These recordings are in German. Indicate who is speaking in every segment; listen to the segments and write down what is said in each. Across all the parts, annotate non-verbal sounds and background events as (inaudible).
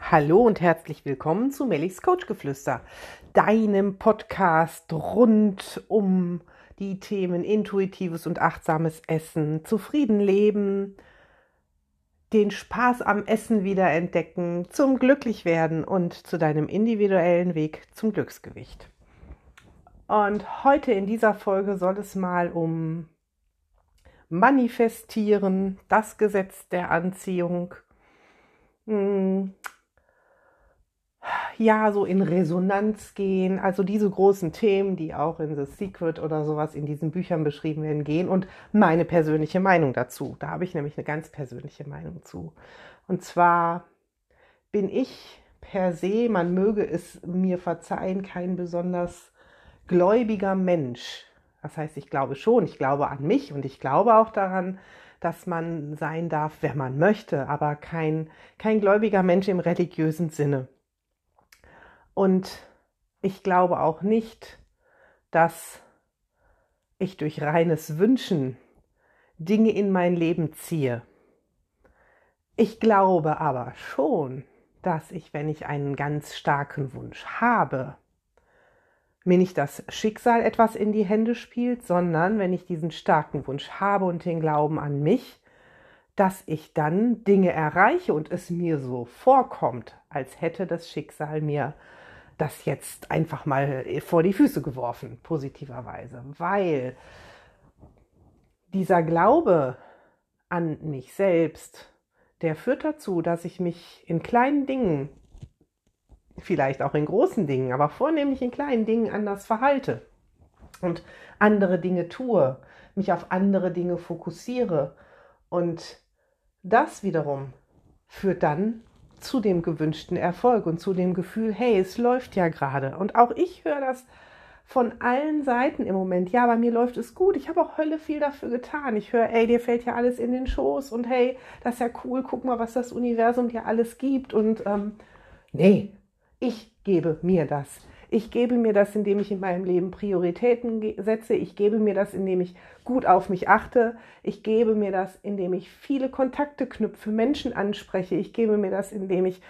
Speaker 1: Hallo und herzlich willkommen zu Mellichs Coachgeflüster, deinem Podcast rund um die Themen intuitives und achtsames Essen, zufrieden leben, den Spaß am Essen wiederentdecken, zum Glücklichwerden und zu deinem individuellen Weg zum Glücksgewicht. Und heute in dieser Folge soll es mal um Manifestieren, das Gesetz der Anziehung, hm, ja, so in Resonanz gehen, also diese großen Themen, die auch in The Secret oder sowas in diesen Büchern beschrieben werden, gehen und meine persönliche Meinung dazu. Da habe ich nämlich eine ganz persönliche Meinung zu. Und zwar bin ich per se, man möge es mir verzeihen, kein besonders gläubiger Mensch. Das heißt, ich glaube schon, ich glaube an mich und ich glaube auch daran, dass man sein darf, wer man möchte, aber kein, kein gläubiger Mensch im religiösen Sinne. Und ich glaube auch nicht, dass ich durch reines Wünschen Dinge in mein Leben ziehe. Ich glaube aber schon, dass ich, wenn ich einen ganz starken Wunsch habe, mir nicht das Schicksal etwas in die Hände spielt, sondern wenn ich diesen starken Wunsch habe und den Glauben an mich, dass ich dann Dinge erreiche und es mir so vorkommt, als hätte das Schicksal mir das jetzt einfach mal vor die Füße geworfen, positiverweise, weil dieser Glaube an mich selbst, der führt dazu, dass ich mich in kleinen Dingen, vielleicht auch in großen Dingen, aber vornehmlich in kleinen Dingen anders verhalte und andere Dinge tue, mich auf andere Dinge fokussiere. Und das wiederum führt dann zu dem gewünschten Erfolg und zu dem Gefühl, hey, es läuft ja gerade. Und auch ich höre das von allen Seiten im Moment. Ja, bei mir läuft es gut. Ich habe auch Hölle viel dafür getan. Ich höre, ey, dir fällt ja alles in den Schoß und hey, das ist ja cool. Guck mal, was das Universum dir alles gibt. Und ähm, nee, ich gebe mir das. Ich gebe mir das, indem ich in meinem Leben Prioritäten setze. Ich gebe mir das, indem ich gut auf mich achte. Ich gebe mir das, indem ich viele Kontakte knüpfe, Menschen anspreche. Ich gebe mir das, indem ich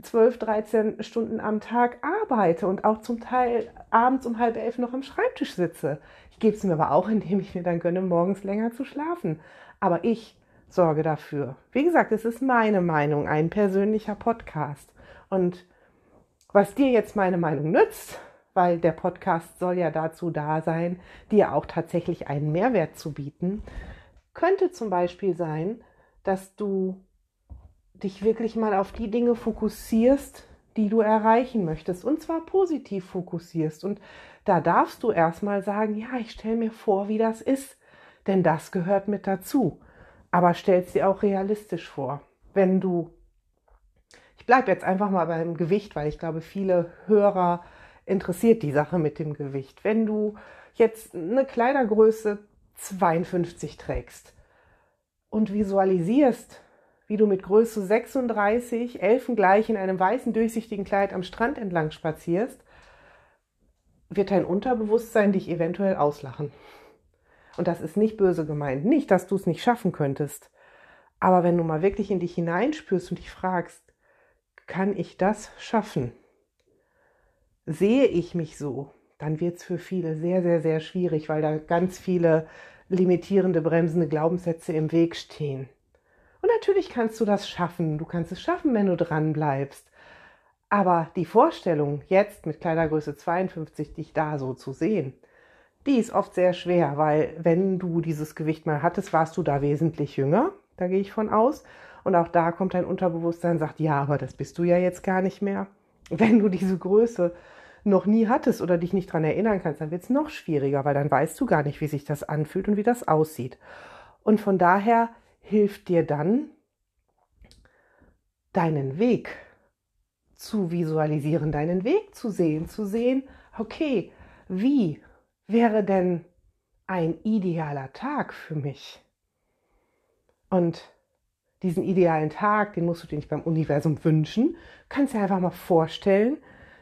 Speaker 1: 12, 13 Stunden am Tag arbeite und auch zum Teil abends um halb elf noch am Schreibtisch sitze. Ich gebe es mir aber auch, (laughs) indem ich mir dann gönne, morgens länger zu schlafen. Aber ich sorge dafür. Wie gesagt, es ist meine Meinung, ein persönlicher Podcast. Und was dir jetzt meine Meinung nützt, weil der Podcast soll ja dazu da sein, dir auch tatsächlich einen Mehrwert zu bieten, könnte zum Beispiel sein, dass du dich wirklich mal auf die Dinge fokussierst, die du erreichen möchtest, und zwar positiv fokussierst. Und da darfst du erstmal sagen, ja, ich stelle mir vor, wie das ist, denn das gehört mit dazu. Aber stell es dir auch realistisch vor. Wenn du bleibe jetzt einfach mal beim Gewicht, weil ich glaube, viele Hörer interessiert die Sache mit dem Gewicht. Wenn du jetzt eine Kleidergröße 52 trägst und visualisierst, wie du mit Größe 36 elfengleich in einem weißen durchsichtigen Kleid am Strand entlang spazierst, wird dein Unterbewusstsein dich eventuell auslachen. Und das ist nicht böse gemeint. Nicht, dass du es nicht schaffen könntest. Aber wenn du mal wirklich in dich hineinspürst und dich fragst, kann ich das schaffen? Sehe ich mich so, dann wird es für viele sehr, sehr, sehr schwierig, weil da ganz viele limitierende, bremsende Glaubenssätze im Weg stehen. Und natürlich kannst du das schaffen. Du kannst es schaffen, wenn du dran bleibst. Aber die Vorstellung, jetzt mit Kleidergröße 52 dich da so zu sehen, die ist oft sehr schwer, weil wenn du dieses Gewicht mal hattest, warst du da wesentlich jünger. Da gehe ich von aus. Und auch da kommt dein Unterbewusstsein und sagt, ja, aber das bist du ja jetzt gar nicht mehr. Wenn du diese Größe noch nie hattest oder dich nicht daran erinnern kannst, dann wird es noch schwieriger, weil dann weißt du gar nicht, wie sich das anfühlt und wie das aussieht. Und von daher hilft dir dann, deinen Weg zu visualisieren, deinen Weg zu sehen, zu sehen, okay, wie wäre denn ein idealer Tag für mich? Und diesen idealen Tag, den musst du dir nicht beim Universum wünschen. Du kannst dir einfach mal vorstellen,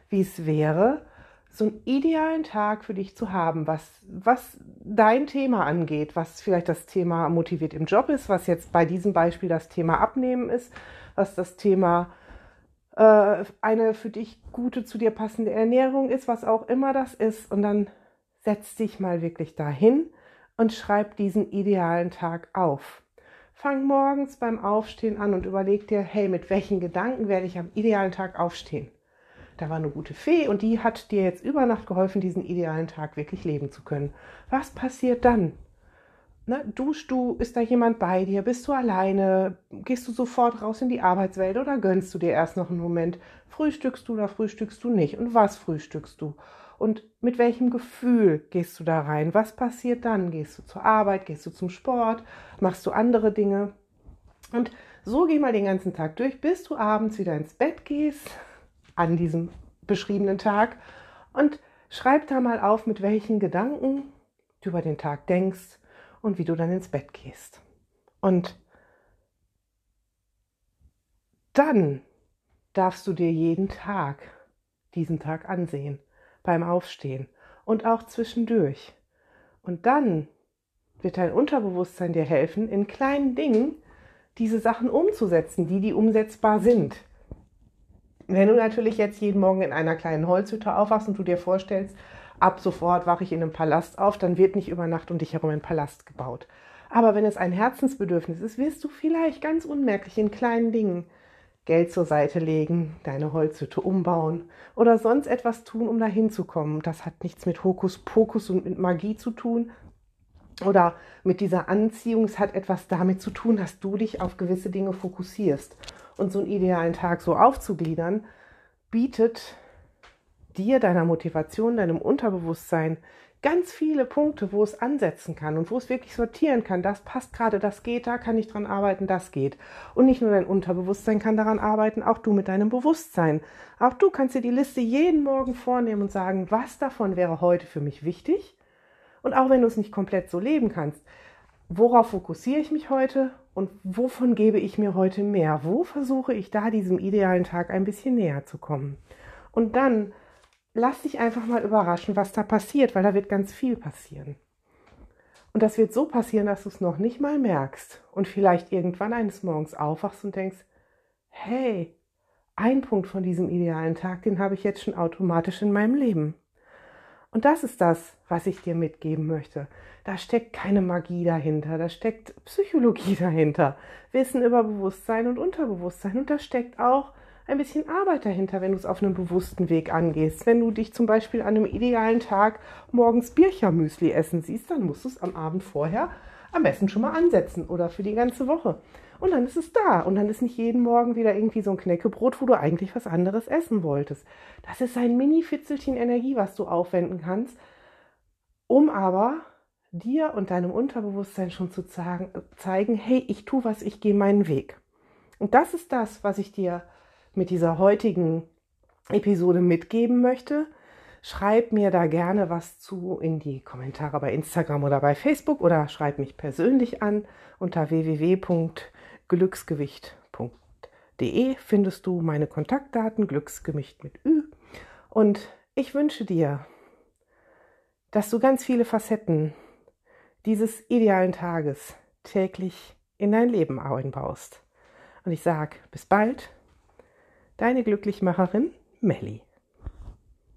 Speaker 1: wie es wäre, so einen idealen Tag für dich zu haben, was, was dein Thema angeht, was vielleicht das Thema motiviert im Job ist, was jetzt bei diesem Beispiel das Thema Abnehmen ist, was das Thema äh, eine für dich gute, zu dir passende Ernährung ist, was auch immer das ist. Und dann setz dich mal wirklich dahin und schreib diesen idealen Tag auf. Fang morgens beim Aufstehen an und überleg dir, hey, mit welchen Gedanken werde ich am idealen Tag aufstehen? Da war eine gute Fee und die hat dir jetzt über Nacht geholfen, diesen idealen Tag wirklich leben zu können. Was passiert dann? Ne, duschst du, ist da jemand bei dir? Bist du alleine? Gehst du sofort raus in die Arbeitswelt oder gönnst du dir erst noch einen Moment? Frühstückst du oder frühstückst du nicht? Und was frühstückst du? Und mit welchem Gefühl gehst du da rein? Was passiert dann? Gehst du zur Arbeit? Gehst du zum Sport? Machst du andere Dinge? Und so geh mal den ganzen Tag durch, bis du abends wieder ins Bett gehst an diesem beschriebenen Tag und schreib da mal auf, mit welchen Gedanken du über den Tag denkst und wie du dann ins Bett gehst. Und dann darfst du dir jeden Tag diesen Tag ansehen, beim Aufstehen und auch zwischendurch. Und dann wird dein Unterbewusstsein dir helfen, in kleinen Dingen diese Sachen umzusetzen, die die umsetzbar sind. Wenn du natürlich jetzt jeden Morgen in einer kleinen Holzhütte aufwachst und du dir vorstellst, ab sofort wache ich in einem Palast auf, dann wird nicht über Nacht um dich herum ein Palast gebaut. Aber wenn es ein Herzensbedürfnis ist, wirst du vielleicht ganz unmerklich in kleinen Dingen Geld zur Seite legen, deine Holzhütte umbauen oder sonst etwas tun, um dahin zu kommen. Das hat nichts mit Hokuspokus und mit Magie zu tun oder mit dieser Anziehung. Es hat etwas damit zu tun, dass du dich auf gewisse Dinge fokussierst. Und so einen idealen Tag so aufzugliedern, bietet dir, deiner Motivation, deinem Unterbewusstsein ganz viele Punkte, wo es ansetzen kann und wo es wirklich sortieren kann. Das passt gerade, das geht, da kann ich dran arbeiten, das geht. Und nicht nur dein Unterbewusstsein kann daran arbeiten, auch du mit deinem Bewusstsein. Auch du kannst dir die Liste jeden Morgen vornehmen und sagen, was davon wäre heute für mich wichtig. Und auch wenn du es nicht komplett so leben kannst, worauf fokussiere ich mich heute und wovon gebe ich mir heute mehr? Wo versuche ich da diesem idealen Tag ein bisschen näher zu kommen? Und dann lass dich einfach mal überraschen, was da passiert, weil da wird ganz viel passieren. Und das wird so passieren, dass du es noch nicht mal merkst und vielleicht irgendwann eines Morgens aufwachst und denkst, hey, ein Punkt von diesem idealen Tag, den habe ich jetzt schon automatisch in meinem Leben. Und das ist das, was ich dir mitgeben möchte. Da steckt keine Magie dahinter, da steckt Psychologie (laughs) dahinter, Wissen über Bewusstsein und Unterbewusstsein und da steckt auch ein bisschen Arbeit dahinter, wenn du es auf einem bewussten Weg angehst. Wenn du dich zum Beispiel an einem idealen Tag morgens Birchermüsli essen siehst, dann musst du es am Abend vorher am besten schon mal ansetzen oder für die ganze Woche. Und dann ist es da. Und dann ist nicht jeden Morgen wieder irgendwie so ein Knäckebrot, wo du eigentlich was anderes essen wolltest. Das ist ein Mini-Fitzelchen Energie, was du aufwenden kannst, um aber dir und deinem Unterbewusstsein schon zu zeigen, hey, ich tue was, ich gehe meinen Weg. Und das ist das, was ich dir mit dieser heutigen Episode mitgeben möchte. Schreib mir da gerne was zu in die Kommentare bei Instagram oder bei Facebook oder schreib mich persönlich an unter www.glücksgewicht.de findest du meine Kontaktdaten Glücksgewicht mit Ü und ich wünsche dir, dass du ganz viele Facetten dieses idealen Tages täglich in dein Leben einbaust. Und ich sage bis bald Deine Glücklichmacherin Melli.